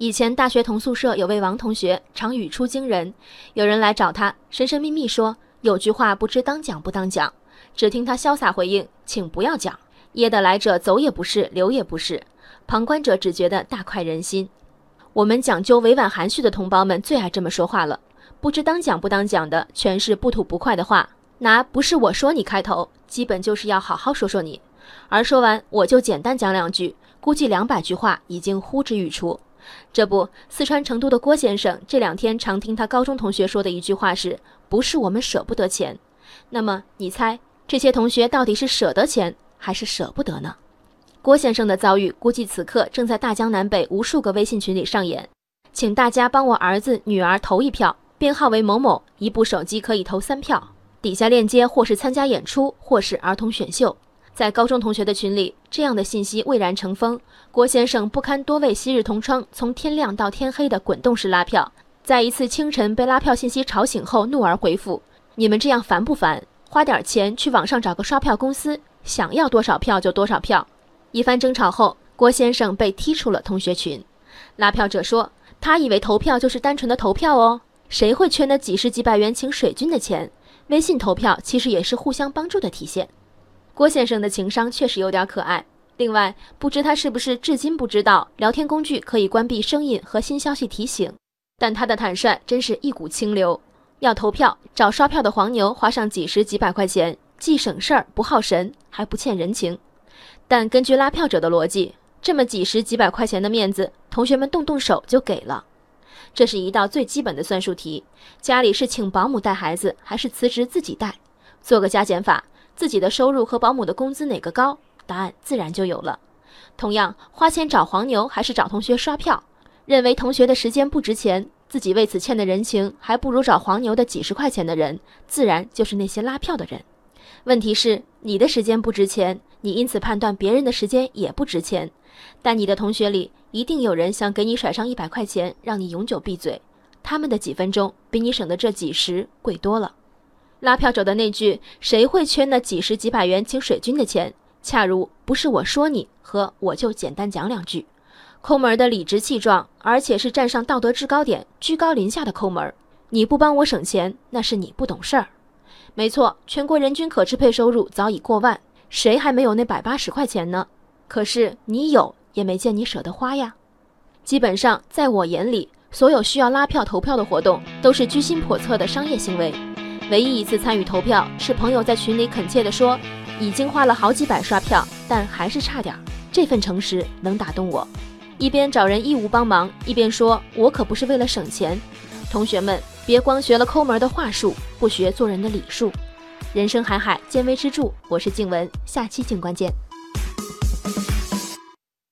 以前大学同宿舍有位王同学，常语出惊人。有人来找他，神神秘秘说有句话不知当讲不当讲，只听他潇洒回应：“请不要讲。”噎得来者走也不是，留也不是，旁观者只觉得大快人心。我们讲究委婉含蓄的同胞们最爱这么说话了，不知当讲不当讲的，全是不吐不快的话。拿不是我说你开头，基本就是要好好说说你。而说完，我就简单讲两句，估计两百句话已经呼之欲出。这不，四川成都的郭先生这两天常听他高中同学说的一句话是：“不是我们舍不得钱。”那么你猜这些同学到底是舍得钱还是舍不得呢？郭先生的遭遇估计此刻正在大江南北无数个微信群里上演。请大家帮我儿子女儿投一票，编号为某某，一部手机可以投三票。底下链接或是参加演出，或是儿童选秀。在高中同学的群里，这样的信息蔚然成风。郭先生不堪多位昔日同窗从天亮到天黑的滚动式拉票，在一次清晨被拉票信息吵醒后，怒而回复：“你们这样烦不烦？花点钱去网上找个刷票公司，想要多少票就多少票。”一番争吵后，郭先生被踢出了同学群。拉票者说：“他以为投票就是单纯的投票哦，谁会缺那几十几百元请水军的钱？微信投票其实也是互相帮助的体现。”郭先生的情商确实有点可爱。另外，不知他是不是至今不知道聊天工具可以关闭声音和新消息提醒，但他的坦率真是一股清流。要投票找刷票的黄牛花上几十几百块钱，既省事儿不耗神，还不欠人情。但根据拉票者的逻辑，这么几十几百块钱的面子，同学们动动手就给了。这是一道最基本的算术题：家里是请保姆带孩子，还是辞职自己带？做个加减法。自己的收入和保姆的工资哪个高？答案自然就有了。同样，花钱找黄牛还是找同学刷票？认为同学的时间不值钱，自己为此欠的人情还不如找黄牛的几十块钱的人，自然就是那些拉票的人。问题是，你的时间不值钱，你因此判断别人的时间也不值钱。但你的同学里一定有人想给你甩上一百块钱，让你永久闭嘴。他们的几分钟比你省的这几十贵多了。拉票者的那句“谁会缺那几十几百元请水军的钱”，恰如不是我说你和我就简单讲两句，抠门的理直气壮，而且是站上道德制高点，居高临下的抠门。你不帮我省钱，那是你不懂事儿。没错，全国人均可支配收入早已过万，谁还没有那百八十块钱呢？可是你有，也没见你舍得花呀。基本上，在我眼里，所有需要拉票投票的活动，都是居心叵测的商业行为。唯一一次参与投票，是朋友在群里恳切地说，已经花了好几百刷票，但还是差点儿。这份诚实能打动我。一边找人义务帮忙，一边说，我可不是为了省钱。同学们，别光学了抠门的话术，不学做人的礼数。人生海海，见微知著。我是静文，下期静观见。